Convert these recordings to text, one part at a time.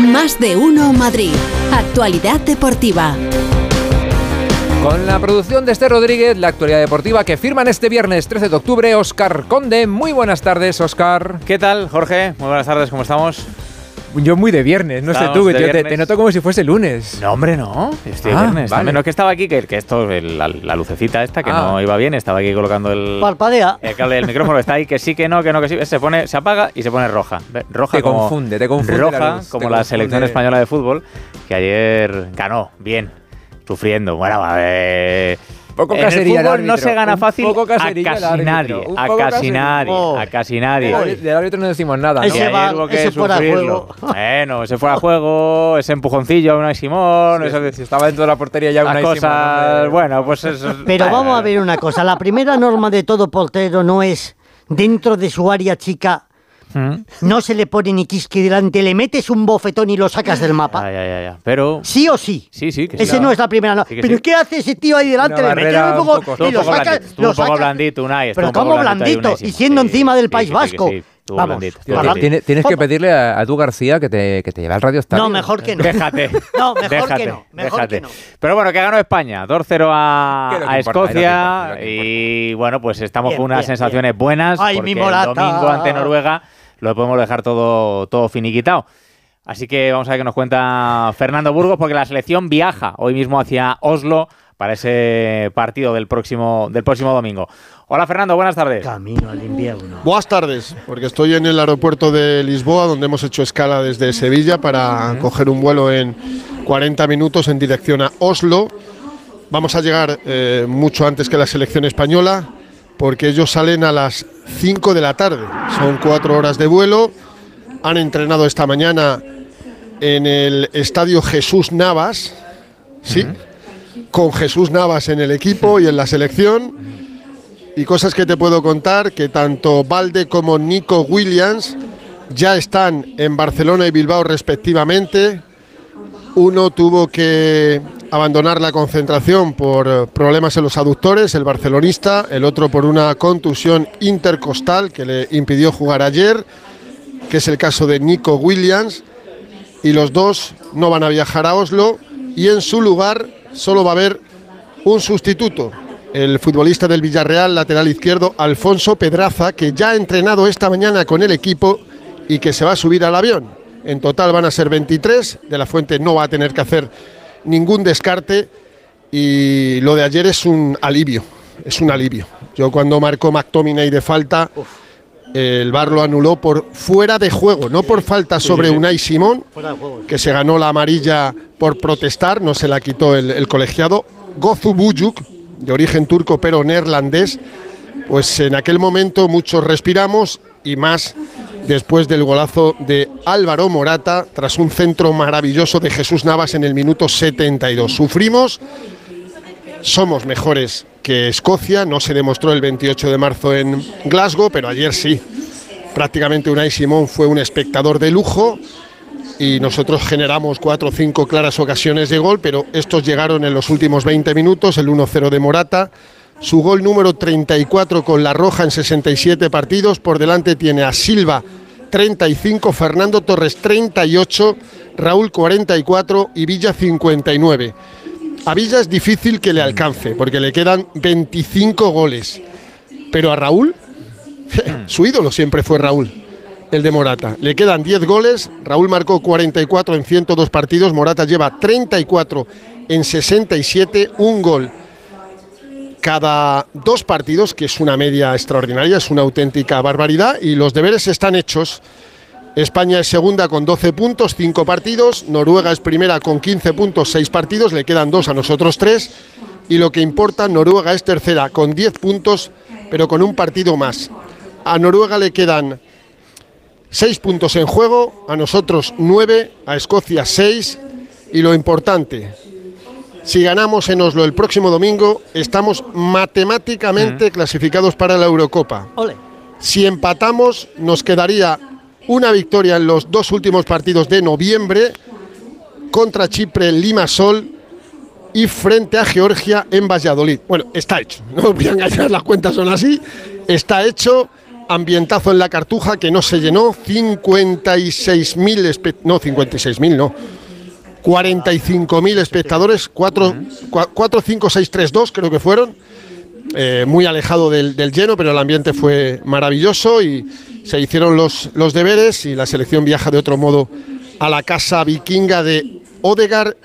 Más de uno Madrid. Actualidad deportiva. Con la producción de Esther Rodríguez, la actualidad deportiva que firman este viernes 13 de octubre, Oscar Conde. Muy buenas tardes, Oscar. ¿Qué tal, Jorge? Muy buenas tardes, ¿cómo estamos? Yo muy de viernes, no sé tú, de yo te, noto como si fuese lunes. No, hombre, no. Estoy Ah, viernes. vale. Menos que estaba aquí, que, que esto, el- la, la lucecita esta, que Ah. no iba bien, estaba aquí colocando el, Parpadea. el cable del micrófono. Está ahí, que sí, que no, que no, que sí. Se pone, se apaga y se pone roja. Roja Te como, confunde, te confunde la Roja, luz, te como la confunde. selección española de fútbol, que ayer ganó, bien, sufriendo. Bueno, a ver... Poco en el fútbol no se gana fácil poco a casi nadie. A casi nadie. Oh. A casi nadie. del árbitro no decimos nada, Ese ¿no? Va- que ese fuera de sufrirlo. juego. Bueno, ese fuera de juego, ese empujoncillo a Unai Simón, eso de- Si estaba dentro de la portería ya una cosas, bueno, pues eso. Pero vamos a ver una cosa. La primera norma de todo portero no es dentro de su área chica. Mm. No se le pone ni quisqui delante, le metes un bofetón y lo sacas del mapa. Pero Sí o sí. sí, sí, que sí. Ese no es la primera. Sí que Pero sí. ¿qué hace ese tío ahí delante? Le metes un poco y lo sacas. blandito, lo un poco sacas- blandito, Unai. estuvo Pero un poco ¿cómo blandito. Y siendo encima del País Vasco. Vamos. Tienes, tienes- tienes que pedirle a, a tu García que te, que te lleve al radio Estadio. No, mejor que no. Déjate. No, mejor que déjate, no, mejor déjate. que no. Pero bueno, que ganó España, 2-0 a, Que que Escocia. que importa, que y bueno, pues estamos Bien, con unas bien, sensaciones bien. buenas. Ay, porque mi el Morata. domingo ante Noruega lo podemos dejar todo, todo finiquitado. Así que vamos a ver qué nos cuenta Fernando Burgos, porque la selección viaja hoy mismo hacia Oslo para ese partido del próximo, del próximo domingo. Hola Fernando, buenas tardes. Camino al invierno. Buenas tardes, porque estoy en el aeropuerto de Lisboa, donde hemos hecho escala desde Sevilla para coger un vuelo en 40 minutos en dirección a Oslo. Vamos a llegar eh, mucho antes que la selección española, porque ellos salen a las 5 de la tarde. Son cuatro horas de vuelo. Han entrenado esta mañana en el estadio Jesús Navas, sí, con Jesús Navas en el equipo y en la selección. Y cosas que te puedo contar, que tanto Valde como Nico Williams ya están en Barcelona y Bilbao respectivamente. Uno tuvo que abandonar la concentración por eh, problemas en los aductores, el barcelonista, el otro por una contusión intercostal que le impidió jugar ayer, que es el caso de Nico Williams, y los dos no van a viajar a Oslo y en su lugar solo va a haber un sustituto, el futbolista del Villarreal, lateral izquierdo, Alfonso Pedraza, que ya ha entrenado esta mañana con el equipo y que se va a subir al avión. En total van a ser 23, de la Fuente no va a tener que hacer ningún descarte y lo de ayer es un alivio, es un alivio. Yo cuando marcó McTominay de falta, el VAR lo anuló por fuera de juego, no por falta sobre Unai Simón, que se ganó la amarilla por protestar, no se la quitó el, el colegiado. Gozu Bujuk, de origen turco pero neerlandés, pues en aquel momento muchos respiramos y más después del golazo de Álvaro Morata tras un centro maravilloso de Jesús Navas en el minuto 72. Sufrimos, somos mejores que Escocia, no se demostró el 28 de marzo en Glasgow, pero ayer sí. Prácticamente Unai Simón fue un espectador de lujo y nosotros generamos cuatro o cinco claras ocasiones de gol, pero estos llegaron en los últimos 20 minutos, el 1-0 de Morata, su gol número 34 con la roja en 67 partidos, por delante tiene a Silva 35, Fernando Torres 38, Raúl 44 y Villa 59. A Villa es difícil que le alcance, porque le quedan 25 goles, pero a Raúl, su ídolo siempre fue Raúl el de Morata. Le quedan 10 goles, Raúl marcó 44 en 102 partidos, Morata lleva 34 en 67, un gol cada dos partidos, que es una media extraordinaria, es una auténtica barbaridad, y los deberes están hechos. España es segunda con 12 puntos, 5 partidos, Noruega es primera con 15 puntos, 6 partidos, le quedan 2 a nosotros 3, y lo que importa, Noruega es tercera con 10 puntos, pero con un partido más. A Noruega le quedan Seis puntos en juego, a nosotros nueve, a Escocia seis. Y lo importante, si ganamos en Oslo el próximo domingo, estamos matemáticamente clasificados para la Eurocopa. Ole. Si empatamos, nos quedaría una victoria en los dos últimos partidos de noviembre contra Chipre en Limasol y frente a Georgia en Valladolid. Bueno, está hecho. No voy a engañar, las cuentas son así. Está hecho. ambientazo en la Cartuja que no se llenó, 56.000, no, 56.000 no, 45.000 espectadores, 4, 4, 5, 6, 3, 2 creo que fueron, eh, muy alejado del, del, lleno, pero el ambiente fue maravilloso y se hicieron los, los deberes y la selección viaja de otro modo a la casa vikinga de Odegar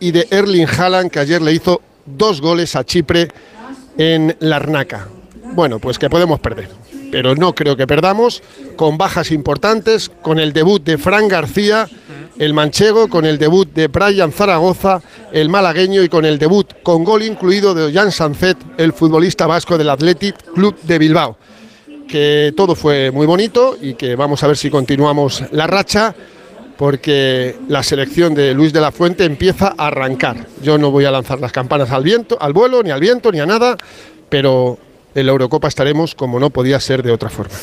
y de Erling Haaland, que ayer le hizo dos goles a Chipre en Larnaca. Bueno, pues que podemos perder, pero no creo que perdamos, con bajas importantes, con el debut de Fran García, el manchego, con el debut de Brian Zaragoza, el malagueño, y con el debut con gol incluido de Jan Sanzet, el futbolista vasco del Athletic Club de Bilbao. Que todo fue muy bonito y que vamos a ver si continuamos la racha porque la selección de Luis de la Fuente empieza a arrancar. Yo no voy a lanzar las campanas al viento, al vuelo, ni al viento, ni a nada, pero en la Eurocopa estaremos como no podía ser de otra forma.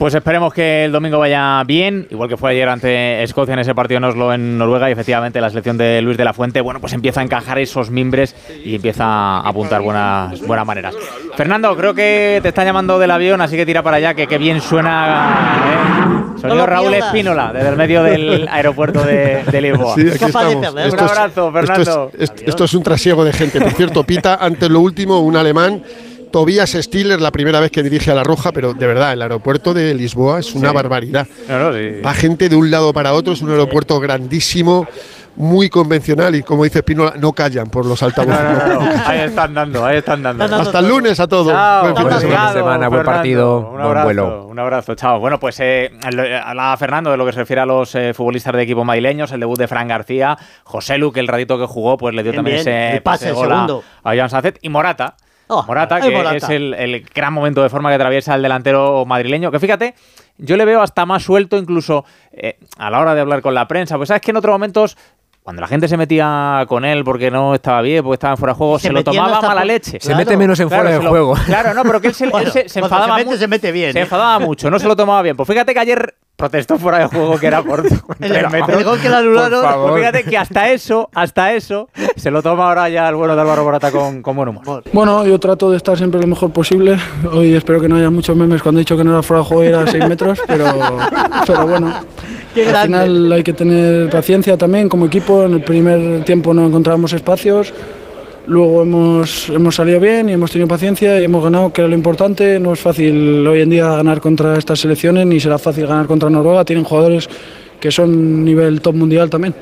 Pues esperemos que el domingo vaya bien, igual que fue ayer ante Escocia en ese partido en Oslo, en Noruega, y efectivamente la selección de Luis de la Fuente, bueno, pues empieza a encajar esos mimbres y empieza a apuntar buenas, buenas maneras. Fernando, creo que te están llamando del avión, así que tira para allá, que qué bien suena. ¿eh? Sonido Raúl Espínola, desde el medio del aeropuerto de, de Lisboa. Sí, aquí estamos. Un abrazo, Fernando. Esto es, esto, esto es un trasiego de gente. Por cierto, Pita, antes lo último, un alemán Tobias Stiller, la primera vez que dirige a La Roja, pero de verdad, el aeropuerto de Lisboa es una Sí. barbaridad. No, no, sí. Va gente de un lado para otro, es un aeropuerto grandísimo, muy convencional y como dice Pinola, no callan por los altavoces. No, no, no, Ahí están dando, ahí están dando. Hasta el lunes a todos. Chao, Buen fin de buen semana. Buen buen partido, un buen abrazo, vuelo. Un abrazo, chao. Bueno, pues eh, hablaba Fernando de lo que se refiere a los eh, futbolistas de equipo madrileños, el debut de Fran García, José Lu, que el ratito que jugó, pues le dio Bien, también bien. ese pase, a- segundo. a Joan Sánchez y Morata. Oh, Morata, que Morata. es el, el gran momento de forma que atraviesa el delantero madrileño. Que fíjate, yo le veo hasta más suelto, incluso eh, a la hora de hablar con la prensa. Pues sabes que en otros momentos, cuando la gente se metía con él porque no estaba bien, porque estaba en fuera de juego, Se se, lo tomaba mala por- leche. Se mete menos en Claro, fuera de lo- juego. Claro, no, pero que él se, él se- se enfadaba se mete, se mete bien, Se ¿eh? enfadaba mucho, no se lo tomaba bien. Pues fíjate que ayer protestó fuera de juego que era por El, tres metros. el gol que le anularon. Por favor. Pues fíjate que hasta eso, hasta eso, se lo toma ahora ya el bueno de Álvaro Morata con, con buen humor. Bueno, yo trato de estar siempre lo mejor posible. Hoy espero que no haya muchos memes cuando he dicho que no era fuera de juego y era a 6 metros, pero, pero bueno. Qué Al final hay que tener paciencia también como equipo. En el primer tiempo no encontrábamos espacios. Luego hemos, hemos salido bien y hemos tenido paciencia y hemos ganado, que era lo importante. No es fácil hoy en día ganar contra estas selecciones, ni será fácil ganar contra Noruega. Tienen jugadores que son nivel top mundial también.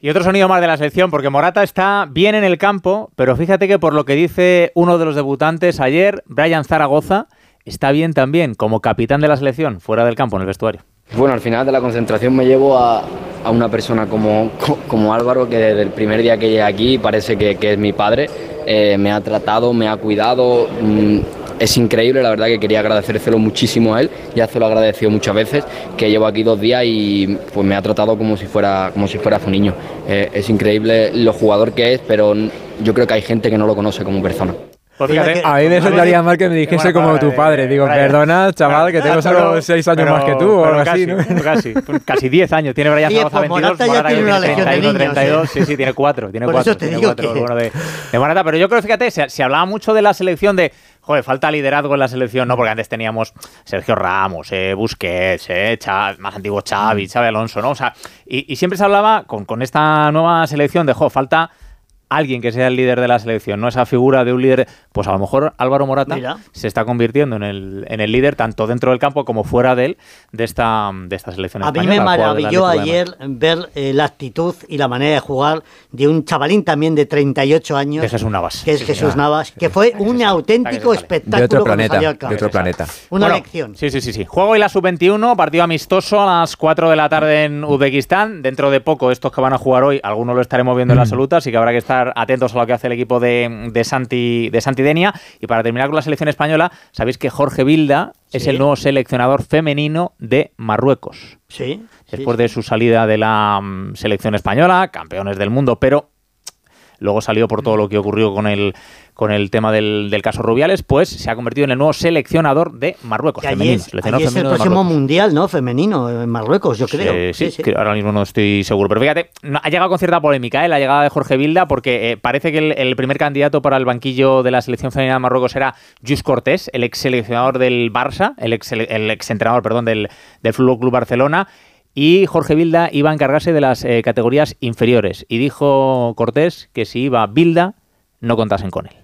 Y otro sonido más de la selección, porque Morata está bien en el campo, pero fíjate que por lo que dice uno de los debutantes ayer, Brian Zaragoza, está bien también como capitán de la selección, fuera del campo, en el vestuario. Bueno, al final de la concentración me llevo a, una persona como, co- como Álvaro, que desde el primer día que llegué aquí parece que, es mi padre. Eh, me ha tratado, me ha cuidado. mm, es increíble, la verdad que quería agradecérselo muchísimo a él. Ya se lo he agradecido muchas veces, que llevo aquí dos días y pues me ha tratado como si fuera, como si fuera su niño. Eh, es increíble lo jugador que es, pero yo creo que hay gente que no lo conoce como persona. Pues fíjate, A mí me sentaría mal que me dijese como tu padre. Digo, Brian. perdona, chaval, que tengo solo Pero- 6 años pero- más que tú o algo casi, así, ¿no? Casi, casi 10 años. Tiene Brian Zaragoza pues 22, Morata ya tiene que una legión de 31, niños, 32. ¿eh? Sí, sí, tiene 4. Tiene Por 4. eso te tiene digo cuatro, que- el bueno de, de Morata. Pero yo creo, fíjate, se, se hablaba mucho de la selección de. Joder, falta liderazgo en la selección, ¿no? Porque antes teníamos Sergio Ramos, eh, Busquets, eh, más antiguo Xavi, Xavi Alonso, ¿no? O sea, y, y siempre se hablaba con, con esta nueva selección de, jo, falta alguien que sea el líder de la selección, no esa figura de un líder. Pues a lo mejor Álvaro Morata Mira. se está convirtiendo en el, en el líder, tanto dentro del campo como fuera de él, de esta, de esta selección A mí me maravilló ayer ver eh, la actitud y la manera de jugar de un chavalín también de 38 años. De Jesús Navas. Que es Sí, Jesús. Navas, que fue un auténtico que espectáculo De otro planeta, salió al campo. de otro planeta. Una Bueno, lección. Sí, sí, sí, sí. Juego y la sub-21, partido amistoso a las 4 de la tarde en Uzbekistán. Dentro de poco, estos que van a jugar hoy, algunos lo estaremos viendo en la absoluta, así que habrá que estar atentos a lo que hace el equipo de, de Santi, de Santi Denia. Y para terminar con la selección española, sabéis que Jorge Vilda es Sí. el nuevo seleccionador femenino de Marruecos. Sí. sí, Después de su salida de la mm, selección española, campeones del mundo, pero luego salió por todo lo que ocurrió con el, con el tema del, del caso Rubiales, pues se ha convertido en el nuevo seleccionador de Marruecos, allí femenino. es, seleccionador allí es el próximo mundial, ¿no? Femenino, en Marruecos, yo creo. Eh, sí, que ahora mismo no estoy seguro. Pero fíjate, no- ha llegado con cierta polémica ¿eh? la llegada de Jorge Vilda, porque eh, parece que el, el primer candidato para el banquillo de la selección femenina de Marruecos era Jus Cortés, el ex seleccionador del Barça, el ex, el ex entrenador, perdón, del, del Fútbol Club Barcelona. Y Jorge Vilda iba a encargarse de las eh, categorías inferiores. Y dijo Cortés que si iba Vilda, no contasen con él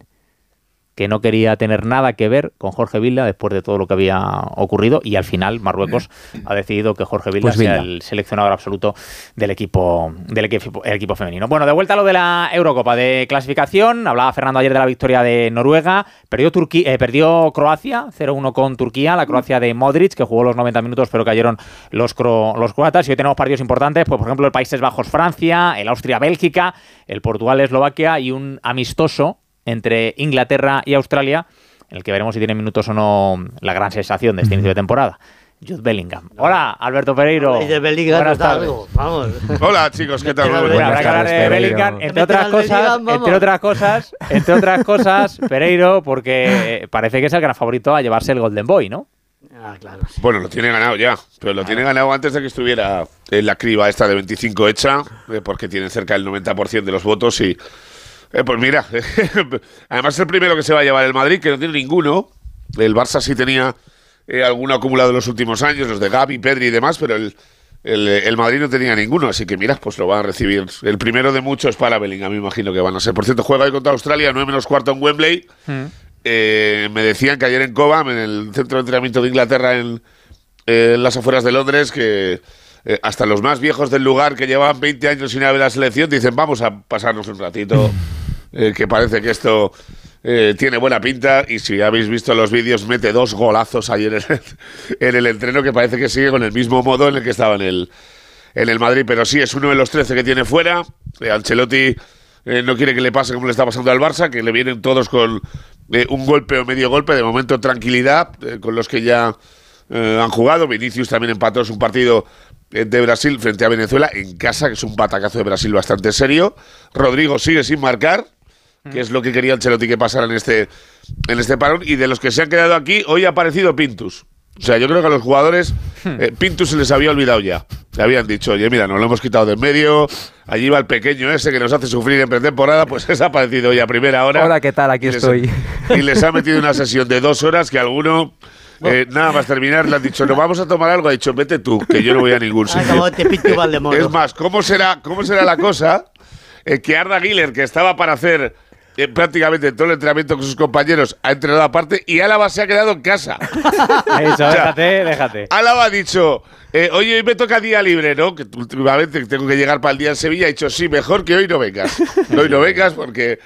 que no quería tener nada que ver con Jorge Vilda después de todo lo que había ocurrido y al final Marruecos ha decidido que Jorge Vilda Pues sea el seleccionador absoluto del equipo del equipo, el equipo femenino. Bueno, de vuelta a lo de la Eurocopa de clasificación, hablaba Fernando ayer de la victoria de Noruega, perdió Turquía, eh, perdió Croacia 0-1 con Turquía, la Croacia de Modric que jugó los 90 minutos pero cayeron los cro- los croatas y hoy tenemos partidos importantes, pues por ejemplo el Países Bajos Francia, el Austria Bélgica, el Portugal Eslovaquia y un amistoso entre Inglaterra y Australia, en el que veremos si tiene minutos o no la gran sensación de este inicio de temporada. Jude Bellingham. Hola, Alberto Pereiro. Y de Bellingham Buenas nos da tardes. algo, Vamos. Hola chicos, ¿qué tal? Buenas Muy Bueno, buenas habrá que hablar tardes, de. Bellingham, entre otras cosas, entre otras cosas, entre otras cosas, Pereiro, porque parece que es el gran favorito a llevarse el Golden Boy, ¿no? Ah, claro. sí. Bueno, lo tiene ganado ya, pero lo tiene ganado antes de que estuviera en la criba esta de 25 hecha, eh, porque tiene cerca del 90% de los votos y... eh, pues mira, además es el primero que se va a llevar el Madrid, que no tiene ninguno. El Barça sí tenía eh, alguno acumulado en los últimos años, los de Gavi, Pedri y demás, pero el, el, el Madrid no tenía ninguno, así que mira, pues lo van a recibir. El primero de muchos para Bellingham, me imagino que van a ser. Por cierto, juega hoy contra Australia, 9 menos cuarto en Wembley. Eh, me decían que ayer en Cobham, en el centro de entrenamiento de Inglaterra, en, eh, en las afueras de Londres, que eh, hasta los más viejos del lugar que llevaban 20 años sin ver la selección dicen, vamos a pasarnos un ratito, eh, que parece que esto eh, tiene buena pinta y si habéis visto los vídeos, mete dos golazos ayer en el, en el entreno que parece que sigue con el mismo modo en el que estaba en el, en el Madrid, pero sí, es uno de los 13 que tiene fuera. Eh, Ancelotti eh, no quiere que le pase como le está pasando al Barça, que le vienen todos con un golpe o medio golpe, de momento tranquilidad, con los que ya han jugado. Vinicius también empató un partido de Brasil frente a Venezuela en casa, que es un patacazo de Brasil bastante serio. Rodrigo sigue sin marcar, que es lo que quería Ancelotti que pasara en este, en este parón. Y de los que se han quedado aquí, hoy ha aparecido Pintus. O sea, yo creo que a los jugadores eh, Pintus se les había olvidado ya. Le habían dicho, oye, mira, nos lo hemos quitado de en medio. Allí va el pequeño ese que nos hace sufrir en pretemporada, pues es aparecido hoy a primera hora. Hola, ¿qué tal? Aquí Y les- estoy. Y les ha metido una sesión de dos horas que alguno, eh, nada más terminar, le han dicho, no vamos a tomar algo. Ha dicho, vete tú, que yo no voy a ningún Ah, sitio. Es más, ¿cómo será, cómo será la cosa? Eh, que Arda Güler, que estaba para hacer eh, prácticamente todo el entrenamiento con sus compañeros, ha entrenado aparte y Álava se ha quedado en casa. Eso, déjate, déjate. Álava ha dicho, eh, oye, hoy me toca día libre, ¿no? Que últimamente tengo que llegar para el día en Sevilla. Ha dicho, sí, mejor que hoy no vengas. Hoy no vengas porque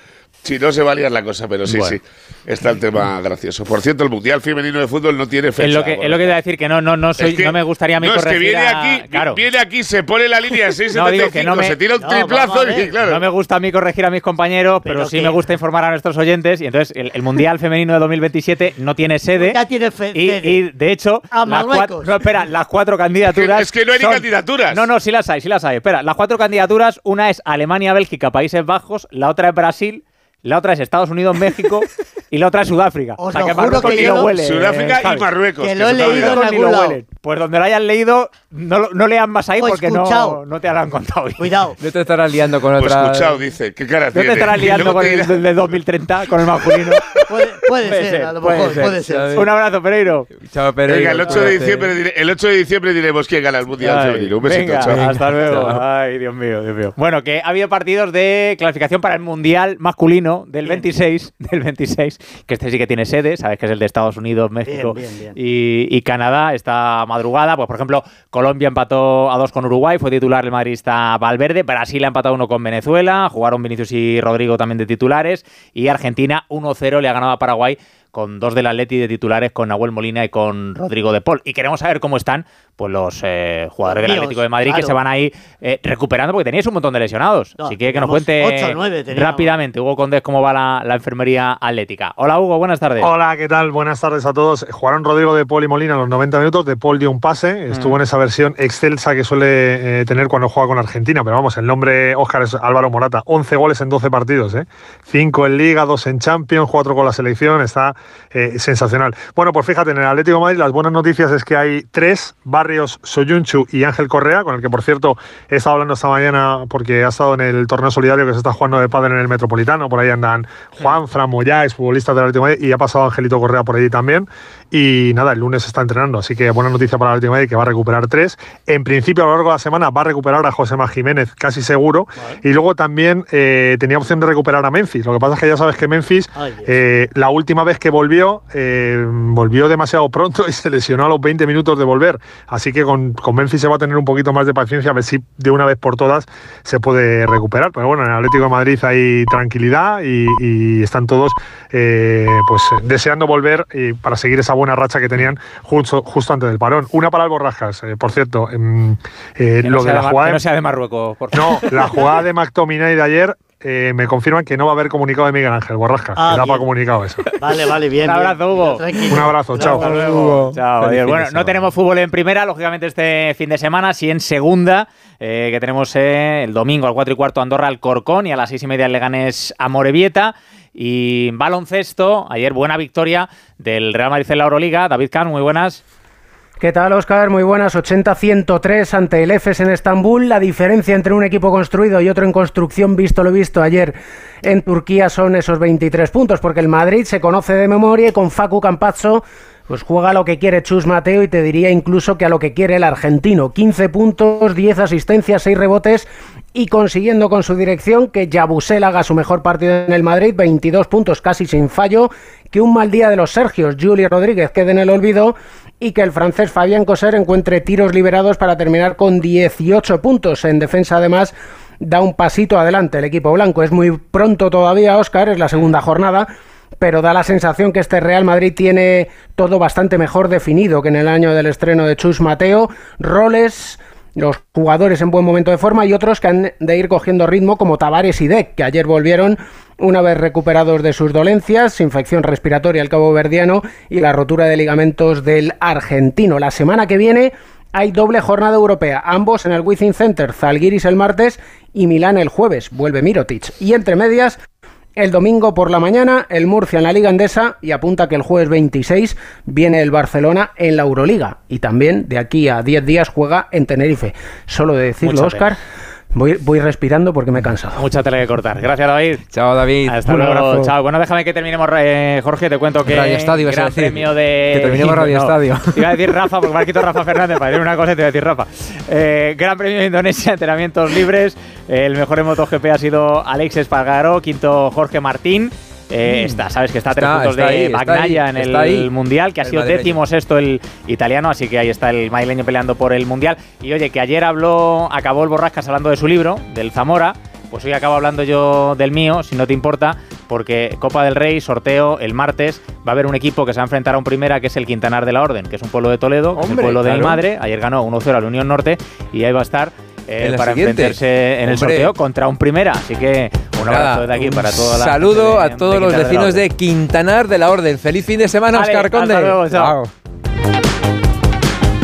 si no se va a liar la cosa, pero sí, Bueno. sí. Está el tema gracioso. Por cierto, el Mundial Femenino de Fútbol no tiene fecha. Es lo que, es lo que te iba a decir, que no, no, no, soy, Es que- no me gustaría a mí no, es que viene a- aquí, claro. viene aquí, se pone la línea de No, digo que 6.75, no me- se tira un No, triplazo ver. y claro. No me gusta a mí corregir a mis compañeros, pero, Pero sí que- me gusta informar a nuestros oyentes. Y entonces, el, el Mundial Femenino de 2027 no tiene sede. Ya tiene fe- y, sede. y, de hecho, A las cuatro, no, espera, las cuatro candidaturas. Es que no hay ni candidaturas. No, no, sí las hay, sí las hay. Espera, las cuatro candidaturas, una es Alemania, Bélgica, Países Bajos, la otra es Brasil, la otra es Estados Unidos, México y la otra es Sudáfrica. Os o sea lo que juro Marruecos que ni yo lo huele. Sudáfrica eh, y Marruecos. Que lo he leído en algún lo lado. Pues donde lo hayan leído, no, no lean más ahí O porque no, no te habrán contado bien. Cuidado. No te estarás liando con Pues otra. escuchado, dice. ¿Qué cara No tiene? te estarás liando con el de 2030, con el masculino. Puede, puede Puede ser, ser, a lo puede mejor, ser. puede ser. Un abrazo, Pereiro. Chao, Pereiro. Venga, el 8 de diciembre, dire- el 8 de diciembre diremos quién gana el Mundial Ay, Femenino. Un besito, venga, chao. hasta luego. Chao. Ay, Dios mío, Dios mío. Bueno, que ha habido partidos de clasificación para el Mundial masculino del 26, del 26, que este sí que tiene sede, sabes que es el de Estados Unidos, México bien, bien. Y, y Canadá esta madrugada. Pues por ejemplo, Colombia empató a dos con Uruguay, fue titular el madridista Valverde, Brasil ha empatado uno con Venezuela, jugaron Vinicius y Rodrigo también de titulares y Argentina 1-0 le ha ganado a Paraguay con dos del Atleti de titulares, con Nahuel Molina y con Rodrigo de Paul. Y queremos saber cómo están, pues los eh, jugadores del Atlético de Madrid que se van a ir eh, recuperando porque teníais un montón de lesionados. No, Así que que nos cuente rápidamente, Hugo Condés, cómo va la, la enfermería atlética. Hola Hugo, buenas tardes. Hola, ¿qué tal? Buenas tardes a todos. Jugaron Rodrigo de Paul y Molina a los 90 minutos. De Paul dio un pase. Estuvo en esa versión excelsa que suele eh, tener cuando juega con Argentina. Pero vamos, el nombre Óscar es Álvaro Morata. 11 goles en 12 partidos. ¿eh? 5 en Liga, 2 en Champions, 4 con la selección. Está eh, sensacional. Bueno, pues fíjate, en el Atlético de Madrid las buenas noticias es que hay tres, Barrios, Soyunchu y Ángel Correa, con el que por cierto he estado hablando esta mañana porque ha estado en el torneo solidario que se está jugando de padre en el Metropolitano. Por ahí andan Juan, Fran Moyáez, futbolistas del Atlético de Madrid, y ha pasado Angelito Correa por allí también. Y nada, el lunes está entrenando, así que buena noticia para el Atlético de Madrid que va a recuperar tres. En principio, a lo largo de la semana va a recuperar a José Má Jiménez, casi seguro. Y luego también eh, tenía opción de recuperar a Memphis. Lo que pasa es que ya sabes que Memphis, Ay, eh, la última vez que volvió, eh, volvió demasiado pronto y se lesionó a los 20 minutos de volver. Así que con, con Memphis se va a tener un poquito más de paciencia, a ver si de una vez por todas se puede recuperar. Pero bueno, en el Atlético de Madrid hay tranquilidad y, y están todos eh, pues deseando volver y para seguir esa buena racha que tenían justo, justo antes del parón. Una para el Borrajas, eh, por cierto, em, eh, Que no lo sea de la jugada que de- no sea de Marruecos, por favor. no, la jugada de McTominay de ayer eh, me confirman que no va a haber comunicado de Miguel Ángel Borrasca. Ah, que da bien. para comunicado eso. Vale, vale, bien. Un abrazo, Hugo. Tranquilo. Un abrazo, chao. Hasta luego. Chao, adiós. fin de Bueno, no tenemos fútbol en primera, lógicamente, este fin de semana, sí en segunda, eh, que tenemos eh, el domingo al 4 y cuarto Andorra al Corcón y a las 6 y media el Leganés a Morevieta. Y baloncesto, ayer buena victoria del Real Madrid en la Euroliga. David Kahn, muy buenas. ¿Qué tal, Oscar? Muy buenas. 80-103 ante el EFES en Estambul. La diferencia entre un equipo construido y otro en construcción, visto lo visto ayer en Turquía, son esos 23 puntos, porque el Madrid se conoce de memoria y con Facu Campazzo pues juega a lo que quiere Chus Mateo y te diría incluso que a lo que quiere el argentino. 15 puntos, 10 asistencias, 6 rebotes y consiguiendo con su dirección que Yabusel haga su mejor partido en el Madrid, 22 puntos casi sin fallo, que un mal día de los Sergios, Juli Rodríguez quede en el olvido y que el francés Fabián Coser encuentre tiros liberados para terminar con 18 puntos. En defensa además da un pasito adelante el equipo blanco. Es muy pronto todavía, Oscar, es la segunda jornada pero da la sensación que este Real Madrid tiene todo bastante mejor definido que en el año del estreno de Chus Mateo. Roles, los jugadores en buen momento de forma y otros que han de ir cogiendo ritmo como Tavares y Deck, que ayer volvieron una vez recuperados de sus dolencias, infección respiratoria al cabo verdiano y la rotura de ligamentos del argentino. La semana que viene hay doble jornada europea, ambos en el Wizzing Center, Zalgiris el martes y Milán el jueves, vuelve Mirotic. Y entre medias, el domingo por la mañana, el Murcia en la Liga Endesa y apunta que el jueves 26 viene el Barcelona en la Euroliga. Y también de aquí a 10 días juega en Tenerife. Solo de decirlo, Mucha Oscar, voy, voy respirando porque me he cansado. Mucha tele que cortar. Gracias, David. Chao, David. Hasta Un luego. abrazo. Chao. Bueno, déjame que terminemos, eh, Jorge. Te cuento que. Radio Estadio, gran decir. premio de. Que terminemos Radio Estadio. Te iba a decir Rafa, porque me ha quitado Rafa Fernández. Para decir una cosa, te iba a decir Rafa. Eh, gran premio de Indonesia, entrenamientos libres. El mejor en MotoGP ha sido Alex Espargaró, quinto Jorge Martín. Eh, está, sabes que está a tres Mm. Está- puntos está de ahí, Bagnaia ahí, en el. Mundial, que ha sido madrileño. décimo sexto el italiano, así que ahí está el madrileño peleando por el Mundial. Y oye, que ayer habló, acabó el Borrascas hablando de su libro, del Zamora, pues hoy acabo hablando yo del mío, si no te importa, porque Copa del Rey, sorteo, el martes, va a haber un equipo que se va a enfrentar a un primera, que es el Quintanar de la Orden, que es un pueblo de Toledo, que es el Hombre, pueblo de mi madre, ayer ganó 1-0 a la Unión Norte, y ahí va a estar eh, En para siguiente. enfrentarse en el Hombre. sorteo contra un primera, así que un abrazo desde aquí para toda la Saludo de- a todos de los de vecinos Orden. de Quintanar de la Orden. Feliz fin de semana, Vale, Oscar hasta Conde. luego, chao. Chao.